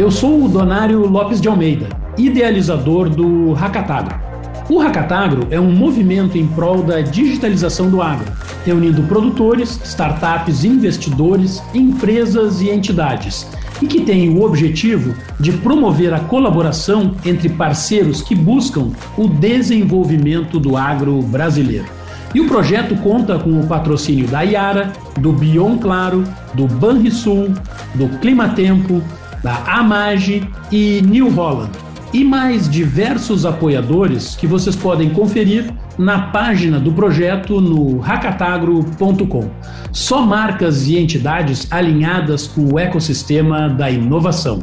Eu sou o Donário Lopes de Almeida, idealizador do Hackatagro. O Hackatagro é um movimento em prol da digitalização do agro, reunindo produtores, startups, investidores, empresas e entidades, e que tem o objetivo de promover a colaboração entre parceiros que buscam o desenvolvimento do agro brasileiro. E o projeto conta com o patrocínio da Iara, do Bion Claro, do Banrisul, do Climatempo, da Amage e New Holland. E mais diversos apoiadores que vocês podem conferir na página do projeto no racatagro.com. Só marcas e entidades alinhadas com o ecossistema da inovação.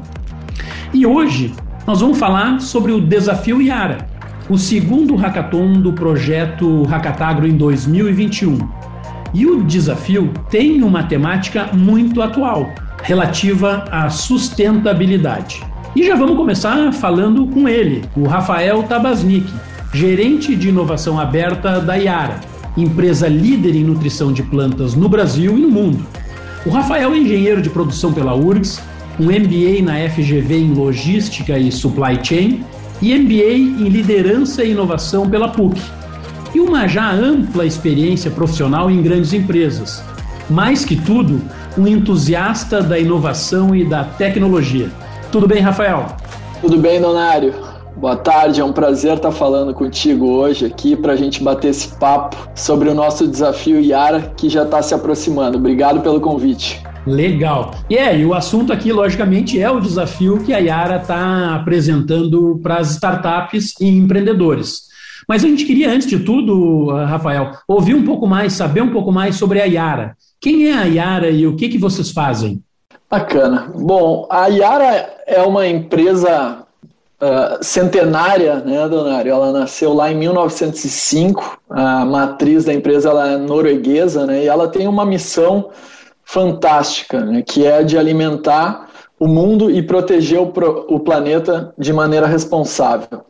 E hoje nós vamos falar sobre o desafio Iara o segundo hackathon do projeto Hackatagro em 2021. E o desafio tem uma temática muito atual, relativa à sustentabilidade. E já vamos começar falando com ele, o Rafael Tabasnik, gerente de inovação aberta da Iara, empresa líder em nutrição de plantas no Brasil e no mundo. O Rafael é engenheiro de produção pela URGS, um MBA na FGV em logística e supply chain e MBA em Liderança e Inovação pela PUC, e uma já ampla experiência profissional em grandes empresas. Mais que tudo, um entusiasta da inovação e da tecnologia. Tudo bem, Rafael? Tudo bem, Donário. Boa tarde, é um prazer estar falando contigo hoje aqui para a gente bater esse papo sobre o nosso desafio Yara que já está se aproximando. Obrigado pelo convite. Legal. E é, e o assunto aqui, logicamente, é o desafio que a Yara está apresentando para as startups e empreendedores. Mas a gente queria, antes de tudo, Rafael, ouvir um pouco mais, saber um pouco mais sobre a Yara. Quem é a Yara e o que, que vocês fazem? Bacana. Bom, a Yara é uma empresa uh, centenária, né, Donário? Ela nasceu lá em 1905. A matriz da empresa ela é norueguesa, né? E ela tem uma missão fantástica, né, que é de alimentar o mundo e proteger o, o planeta de maneira responsável.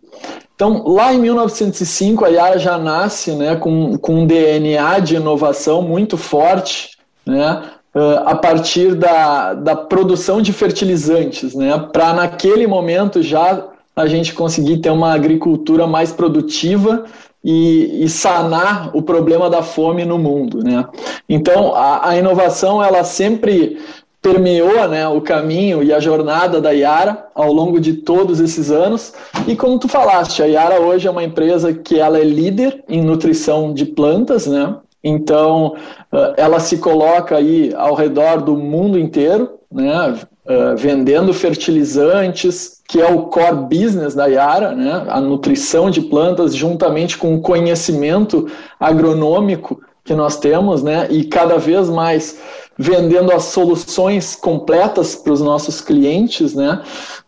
Então, lá em 1905, a Yara já nasce né, com, com um DNA de inovação muito forte, né, a partir da, da produção de fertilizantes, né, para naquele momento já a gente conseguir ter uma agricultura mais produtiva e, e, sanar o problema da fome no mundo, né? Então a, a inovação ela sempre permeou né, o caminho e a jornada da Yara ao longo de todos esses anos. E como tu falaste, a Yara hoje é uma empresa que ela é líder em nutrição de plantas, né? Então ela se coloca aí ao redor do mundo inteiro, né? vendendo fertilizantes, que é o core business da Yara, né? a nutrição de plantas, juntamente com o conhecimento agronômico que nós temos, né? e cada vez mais vendendo as soluções completas para os nossos clientes, né?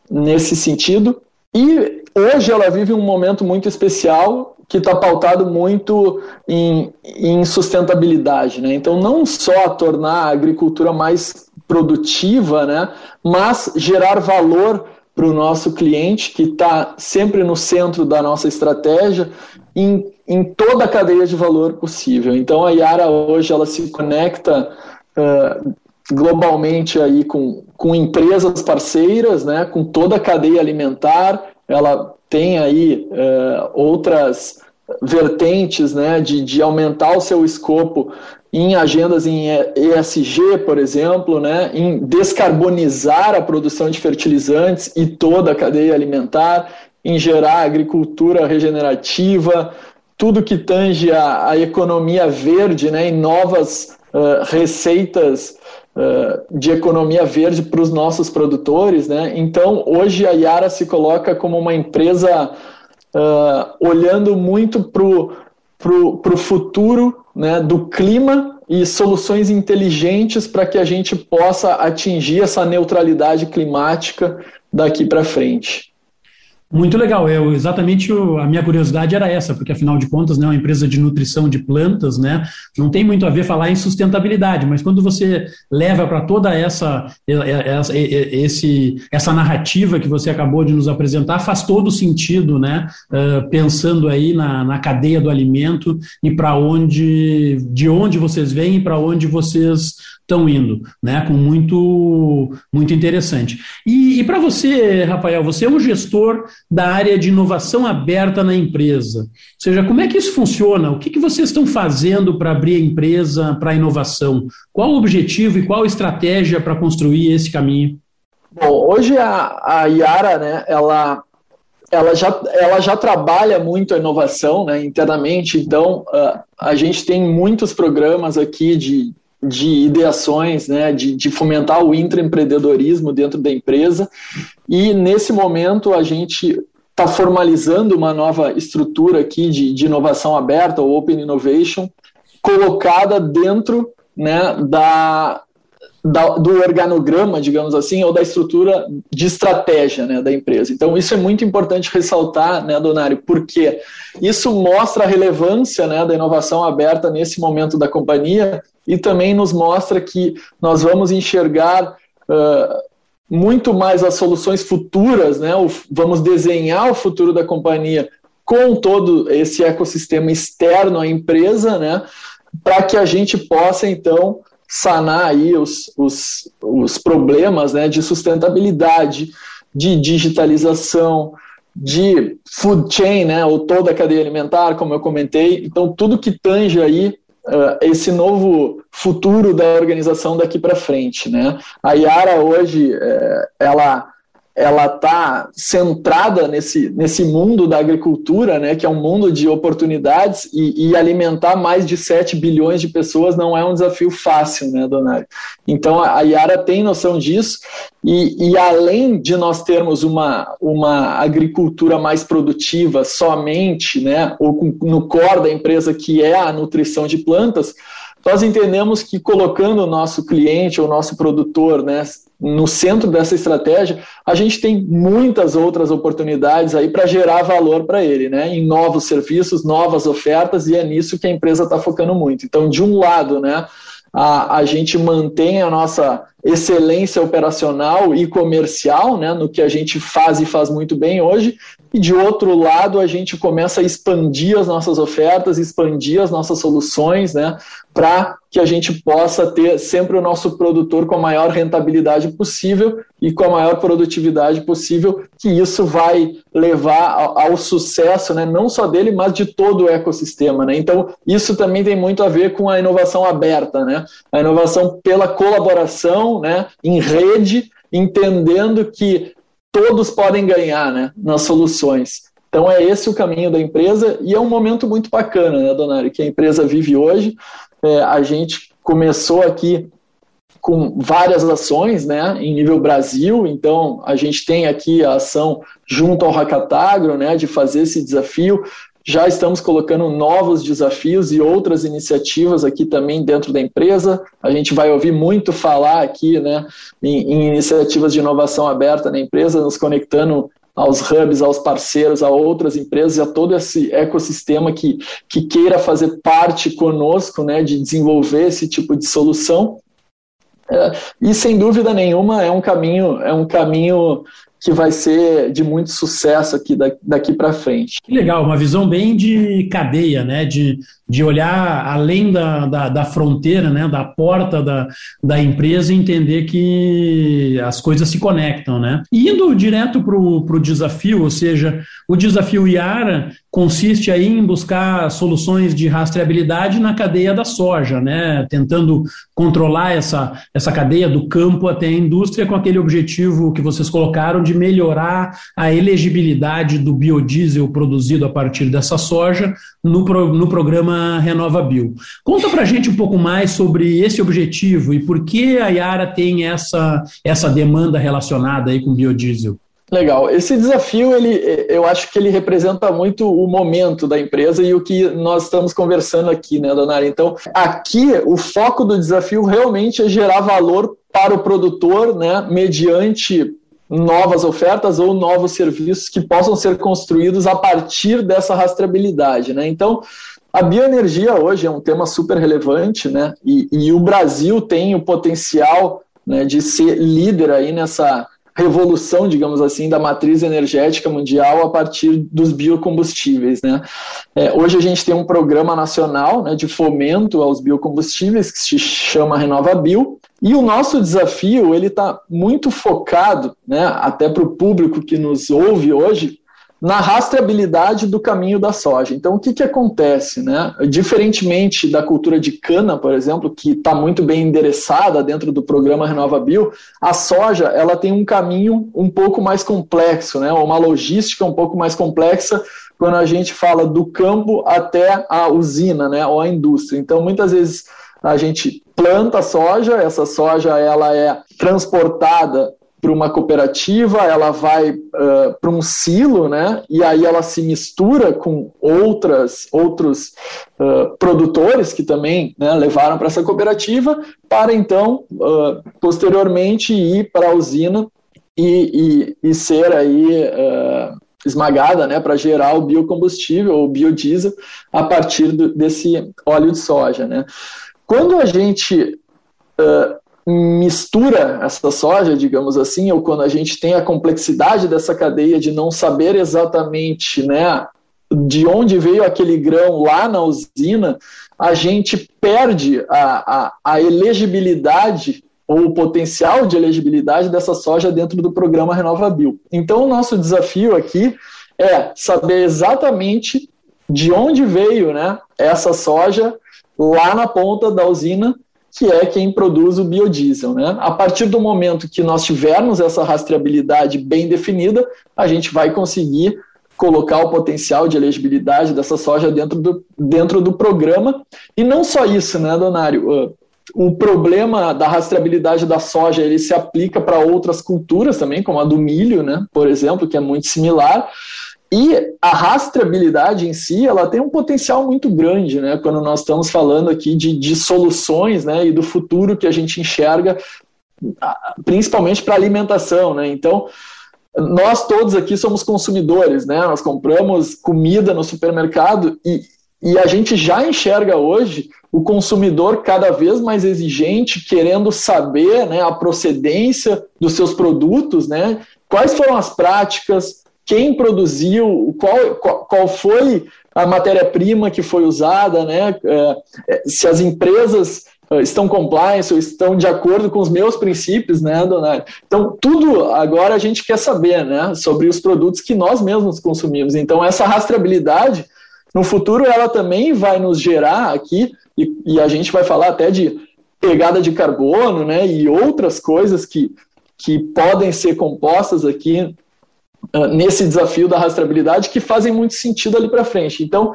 nesse sentido. E hoje ela vive um momento muito especial que está pautado muito em, em sustentabilidade. Né? Então, não só tornar a agricultura mais produtiva, né? mas gerar valor para o nosso cliente, que está sempre no centro da nossa estratégia, em, em toda a cadeia de valor possível. Então a Yara hoje ela se conecta uh, globalmente aí com, com empresas parceiras, né, com toda a cadeia alimentar, ela tem aí uh, outras vertentes né, de, de aumentar o seu escopo em agendas em ESG, por exemplo, né, em descarbonizar a produção de fertilizantes e toda a cadeia alimentar, em gerar agricultura regenerativa, tudo que tange a, a economia verde, né, em novas uh, receitas uh, de economia verde para os nossos produtores. Né? Então, hoje a Yara se coloca como uma empresa uh, olhando muito para o futuro né, do clima e soluções inteligentes para que a gente possa atingir essa neutralidade climática daqui para frente. Muito legal. Eu, exatamente o, a minha curiosidade era essa, porque afinal de contas, né, uma empresa de nutrição de plantas, né, não tem muito a ver falar em sustentabilidade, mas quando você leva para toda essa, essa, esse, essa narrativa que você acabou de nos apresentar, faz todo sentido, né, uh, pensando aí na, na cadeia do alimento e para onde, de onde vocês vêm e para onde vocês estão indo, né? Com muito, muito interessante. E, e para você, Rafael, você é um gestor da área de inovação aberta na empresa. Ou seja, como é que isso funciona? O que, que vocês estão fazendo para abrir a empresa para a inovação? Qual o objetivo e qual a estratégia para construir esse caminho? Bom, hoje a, a Yara, né, ela ela já, ela já trabalha muito a inovação né, internamente, então uh, a gente tem muitos programas aqui de, de ideações, né, de, de fomentar o intraempreendedorismo dentro da empresa. E nesse momento a gente está formalizando uma nova estrutura aqui de, de inovação aberta, o Open Innovation, colocada dentro né, da, da, do organograma, digamos assim, ou da estrutura de estratégia né, da empresa. Então, isso é muito importante ressaltar, né, Donário, porque isso mostra a relevância né, da inovação aberta nesse momento da companhia e também nos mostra que nós vamos enxergar uh, muito mais as soluções futuras, né, vamos desenhar o futuro da companhia com todo esse ecossistema externo à empresa, né, para que a gente possa, então, sanar aí os, os, os problemas né, de sustentabilidade, de digitalização, de food chain, né, ou toda a cadeia alimentar, como eu comentei. Então, tudo que tange aí uh, esse novo futuro da organização daqui para frente, né. A Yara hoje, uh, ela ela está centrada nesse, nesse mundo da agricultura, né, que é um mundo de oportunidades, e, e, alimentar mais de 7 bilhões de pessoas não é um desafio fácil, né, Donário? Então a Yara tem noção disso, e, e além de nós termos uma, uma agricultura mais produtiva somente, né, ou no core da empresa que é a nutrição de plantas, nós entendemos que colocando o nosso cliente, o nosso produtor, né, no centro dessa estratégia, a gente tem muitas outras oportunidades aí para gerar valor para ele, né? Em novos serviços, novas ofertas, e é nisso que a empresa está focando muito. Então, de um lado, né, a, a gente mantém a nossa excelência operacional e comercial, né, no que a gente faz e faz muito bem hoje, e de outro lado a gente começa a expandir as nossas ofertas, expandir as nossas soluções, né, para que a gente possa ter sempre o nosso produtor com a maior rentabilidade possível e com a maior produtividade possível, que isso vai levar ao, sucesso, né, não só dele, mas de todo o ecossistema, né? Então, isso também tem muito a ver com a inovação aberta, né? A inovação pela colaboração, né, em rede, entendendo que todos podem ganhar né, nas soluções. Então é esse o caminho da empresa e é um momento muito bacana, né, Donário, que a empresa vive hoje. É, a gente começou aqui com várias ações né, em nível Brasil, então a gente tem aqui a ação junto ao Hackatagro, né, de fazer esse desafio. Já estamos colocando novos desafios e outras iniciativas aqui também dentro da empresa. A gente vai ouvir muito falar aqui né, em, em iniciativas de inovação aberta na empresa, nos conectando aos hubs, aos parceiros, a outras empresas a todo esse ecossistema que, que queira fazer parte conosco né, de desenvolver esse tipo de solução. É, e sem dúvida nenhuma é um caminho, é um caminho que vai ser de muito sucesso aqui daqui para frente. Que legal, uma visão bem de cadeia, né? De, de olhar além da, da, da fronteira, né? da porta da, da empresa e entender que as coisas se conectam. Né? E indo direto para o desafio, ou seja, o desafio Iara consiste aí em buscar soluções de rastreabilidade na cadeia da soja, né? tentando controlar essa, essa cadeia do campo até a indústria com aquele objetivo que vocês colocaram de melhorar a elegibilidade do biodiesel produzido a partir dessa soja no, pro, no programa Renova Bio. Conta para gente um pouco mais sobre esse objetivo e por que a Yara tem essa, essa demanda relacionada aí com biodiesel. Legal. Esse desafio, ele, eu acho que ele representa muito o momento da empresa e o que nós estamos conversando aqui, né, Donara? Então, aqui, o foco do desafio realmente é gerar valor para o produtor, né, mediante novas ofertas ou novos serviços que possam ser construídos a partir dessa rastreabilidade. Né? Então, a bioenergia hoje é um tema super relevante, né? E, e o Brasil tem o potencial né, de ser líder aí nessa revolução, digamos assim, da matriz energética mundial a partir dos biocombustíveis. Né? É, hoje a gente tem um programa nacional né, de fomento aos biocombustíveis que se chama RenovaBio, e o nosso desafio ele está muito focado, né, até para o público que nos ouve hoje, na rastreabilidade do caminho da soja. Então, o que, que acontece? Né? Diferentemente da cultura de cana, por exemplo, que está muito bem endereçada dentro do programa Renova Bio, a soja ela tem um caminho um pouco mais complexo, né? uma logística um pouco mais complexa quando a gente fala do campo até a usina né? ou a indústria. Então, muitas vezes a gente planta soja, essa soja ela é transportada para uma cooperativa, ela vai uh, para um silo, né? E aí ela se mistura com outras, outros uh, produtores que também né, levaram para essa cooperativa, para então uh, posteriormente ir para a usina e, e, e, ser aí esmagada, né? Para gerar o biocombustível ou biodiesel a partir do, desse óleo de soja, né? Quando a gente mistura essa soja, digamos assim, ou quando a gente tem a complexidade dessa cadeia de não saber exatamente, né, de onde veio aquele grão lá na usina, a gente perde a, a, a elegibilidade ou o potencial de elegibilidade dessa soja dentro do programa RenovaBio. Então, o nosso desafio aqui é saber exatamente de onde veio né, essa soja lá na ponta da usina que é quem produz o biodiesel. Né? A partir do momento que nós tivermos essa rastreabilidade bem definida, a gente vai conseguir colocar o potencial de elegibilidade dessa soja dentro do, dentro do programa. E não só isso, né, Donário? O problema da rastreabilidade da soja ele se aplica para outras culturas também, como a do milho, né, por exemplo, que é muito similar. E a rastreabilidade em si, ela tem um potencial muito grande, né? Quando nós estamos falando aqui de, de soluções, né? E do futuro que a gente enxerga, principalmente para alimentação, né? Então, nós todos aqui somos consumidores, né? Nós compramos comida no supermercado e, e a gente já enxerga hoje o consumidor cada vez mais exigente, querendo saber né, a procedência dos seus produtos, né? Quais foram as práticas, quem produziu, qual, qual, foi a matéria-prima que foi usada, né? É, é, se as empresas é, estão compliance ou estão de acordo com os meus princípios, né, Donário? Então, tudo agora a gente quer saber, né, sobre os produtos que nós mesmos consumimos. Então, essa rastreabilidade, no futuro, ela também vai nos gerar aqui, e, e a gente vai falar até de pegada de carbono, né, e outras coisas que, que podem ser compostas aqui nesse desafio da rastreabilidade que fazem muito sentido ali para frente. Então,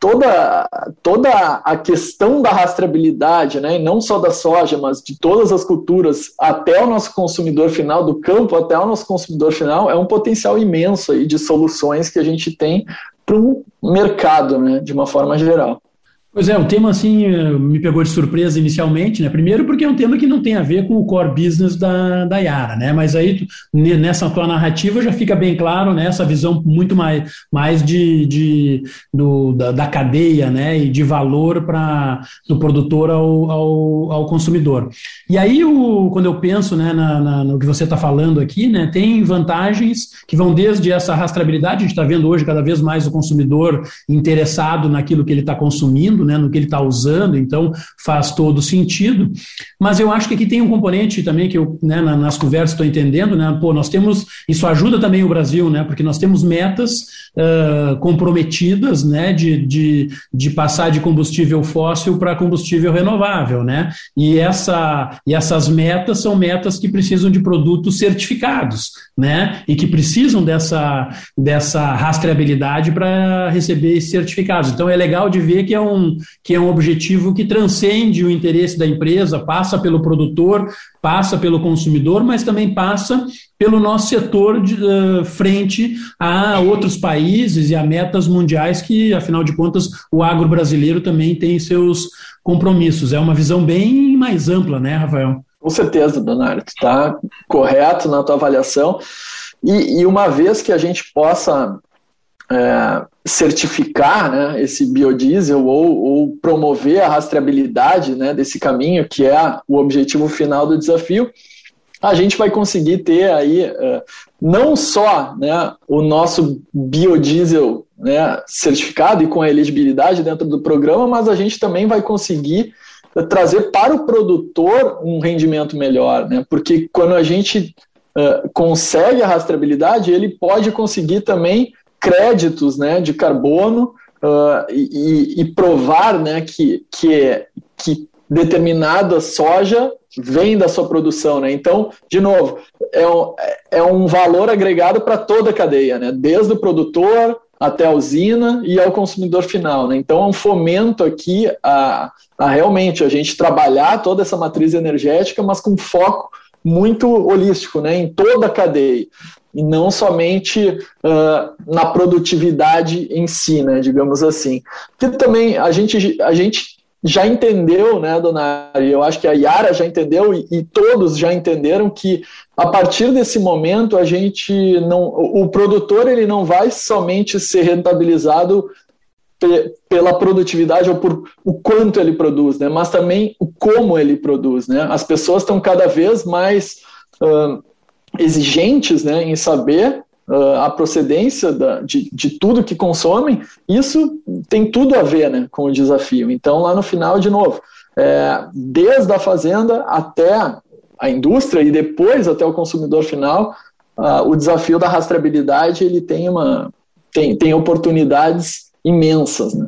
toda, toda a questão da rastreabilidade, né, não só da soja, mas de todas as culturas, até o nosso consumidor final, do campo até o nosso consumidor final, é um potencial imenso aí de soluções que a gente tem para o mercado, né, de uma forma geral. Pois é, o tema assim me pegou de surpresa inicialmente, né? Primeiro porque é um tema que não tem a ver com o core business da, da Yara, né? Mas aí nessa tua narrativa já fica bem claro, né? Essa visão muito mais, mais de, de do, da, da cadeia, né? E de valor para do produtor ao, ao, ao, consumidor. E aí o, quando eu penso, né? Na, na no que você está falando aqui, né? Tem vantagens que vão desde essa rastreabilidade. A gente está vendo hoje cada vez mais o consumidor interessado naquilo que ele está consumindo né, no que ele está usando, então faz todo sentido. Mas eu acho que aqui tem um componente também que eu, né, nas conversas estou entendendo, né, pô, nós temos, isso ajuda também o Brasil, né, porque nós temos metas uh, comprometidas, né, de, de, de passar de combustível fóssil para combustível renovável, né, e, essa, e essas metas são metas que precisam de produtos certificados, né, e que precisam dessa, dessa rastreabilidade para receber esses certificados. Então é legal de ver que é um, que é um objetivo que transcende o interesse da empresa, passa pelo produtor, passa pelo consumidor, mas também passa pelo nosso setor de, uh, frente a outros países e a metas mundiais que, afinal de contas, o agro brasileiro também tem seus compromissos. É uma visão bem mais ampla, né, Rafael? Com certeza, tu está correto na tua avaliação. E, e, uma vez que a gente possa é, certificar né, esse biodiesel ou, ou, promover a rastreabilidade né, desse caminho, que é o objetivo final do desafio, a gente vai conseguir ter aí é, não só né, o nosso biodiesel né, certificado e com elegibilidade dentro do programa, mas a gente também vai conseguir trazer para o produtor um rendimento melhor, né? Porque quando a gente uh, consegue a rastreabilidade, ele pode conseguir também créditos, né, de carbono uh, e, e, provar, né, que que, que determinada soja vem da sua produção, né? Então, de novo, é um, é um valor agregado para toda a cadeia, né? Desde o produtor até a usina e ao consumidor final. Né? Então, é um fomento aqui a, a realmente a gente trabalhar toda essa matriz energética, mas com foco muito holístico, né, em toda a cadeia, e não somente uh, na produtividade em si, né, digamos assim. Que também a gente, a gente já entendeu, né, dona Ari, eu acho que a Yara já entendeu e, e, todos já entenderam que a partir desse momento a gente não, o produtor ele não vai somente ser rentabilizado pela produtividade ou por o quanto ele produz, né, mas também o como ele produz, né. As pessoas estão cada vez mais uh, exigentes, né, em saber uh, a procedência da, de, de tudo que consomem, isso tem tudo a ver né, com o desafio. Então, lá no final, de novo, é, desde a fazenda até a indústria e depois até o consumidor final, uh, o desafio da rastreabilidade ele tem, uma, tem, tem oportunidades imensas. Né?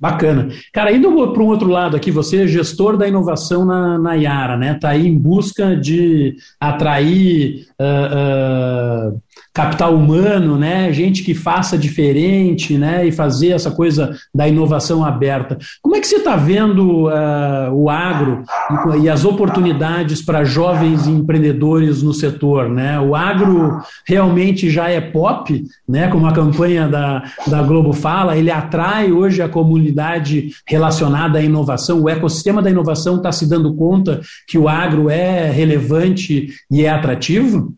Bacana. Cara, indo para um outro lado aqui, você é gestor da inovação na, na Yara, né? Está aí em busca de atrair uh, uh, capital humano, né? Gente que faça diferente, né? E fazer essa coisa da inovação aberta. Como é que você está vendo uh, o agro e, as oportunidades para jovens empreendedores no setor, né? O agro realmente já é pop, né? Como a campanha da, da Globo fala, ele atrai hoje a comunidade relacionada à inovação. O ecossistema da inovação está se dando conta que o agro é relevante e é atrativo?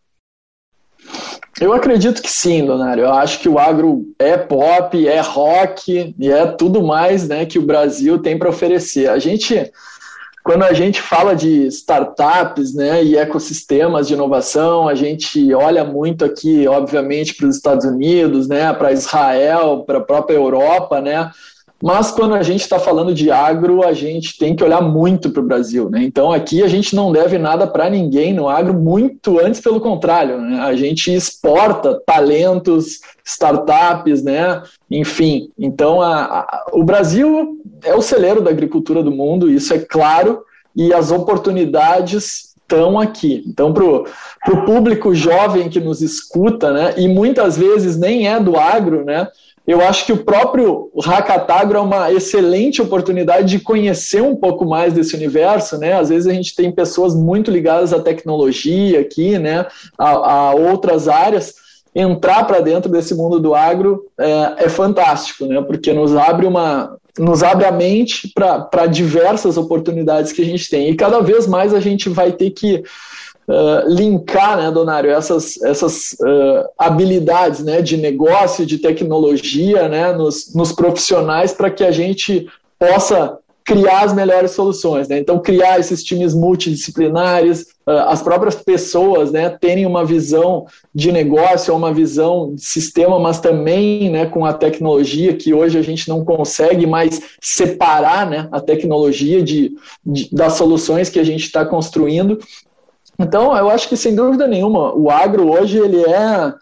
Eu acredito que sim, Donário. Eu acho que o agro é pop, é rock e é tudo mais né, que o Brasil tem para oferecer. A gente, quando a gente fala de startups né, e ecossistemas de inovação, a gente olha muito aqui, obviamente, para os Estados Unidos, né, para Israel, para a própria Europa, né, mas quando a gente está falando de agro, a gente tem que olhar muito para o Brasil. Né? Então aqui a gente não deve nada para ninguém no agro, muito antes pelo contrário. Né? A gente exporta talentos, startups, né? enfim. Então a, a, o Brasil é o celeiro da agricultura do mundo, isso é claro, e as oportunidades estão aqui. Então, para o público jovem que nos escuta, né, e muitas vezes nem é do agro, né, eu acho que o próprio Hackatagro é uma excelente oportunidade de conhecer um pouco mais desse universo, né? Às vezes a gente tem pessoas muito ligadas à tecnologia aqui, né? A, a outras áreas. Entrar para dentro desse mundo do agro é, é, fantástico, né? Porque nos abre uma, nos abre a mente para diversas oportunidades que a gente tem. E cada vez mais a gente vai ter que uh, linkar, né, Donário, essas, essas uh, habilidades né, de negócio, de tecnologia né, nos, nos profissionais para que a gente possa criar as melhores soluções. Né? Então, criar esses times multidisciplinares, as próprias pessoas né, terem uma visão de negócio, uma visão de sistema, mas também né, com a tecnologia, que hoje a gente não consegue mais separar né, a tecnologia de, de das soluções que a gente está construindo. Então, eu acho que sem dúvida nenhuma, o agro hoje ele é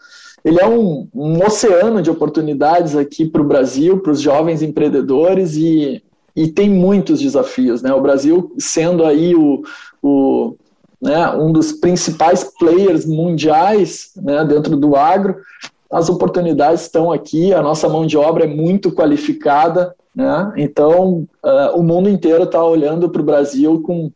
ele é um, um oceano de oportunidades aqui para o Brasil, para os jovens empreendedores e, e tem muitos desafios. Né? O Brasil sendo aí o, o né, um dos principais players mundiais né, dentro do agro, as oportunidades estão aqui, a nossa mão de obra é muito qualificada, né? então uh, o mundo inteiro está olhando para o Brasil com,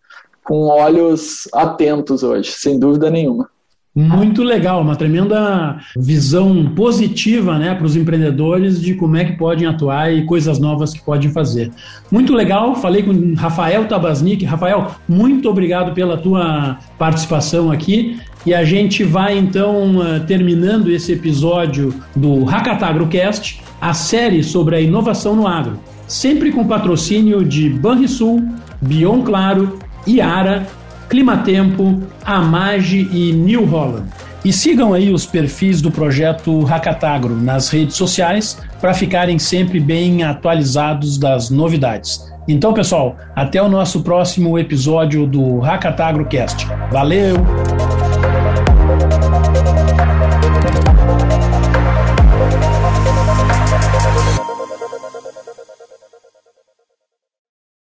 com olhos atentos hoje, sem dúvida nenhuma. Muito legal, uma tremenda visão positiva né, para os empreendedores de como é que podem atuar e coisas novas que podem fazer. Muito legal, falei com Rafael Tabasnik. Rafael, muito obrigado pela tua participação aqui. E a gente vai então eh, terminando esse episódio do Hackatagrocast, a série sobre a inovação no agro, sempre com patrocínio de Banrisul, Bion Claro, Iara Climatempo, Amage e New Holland. E sigam aí os perfis do projeto Hackatagro nas redes sociais para ficarem sempre bem atualizados das novidades. Então, pessoal, até o nosso próximo episódio do Hackatagro Cast. Valeu!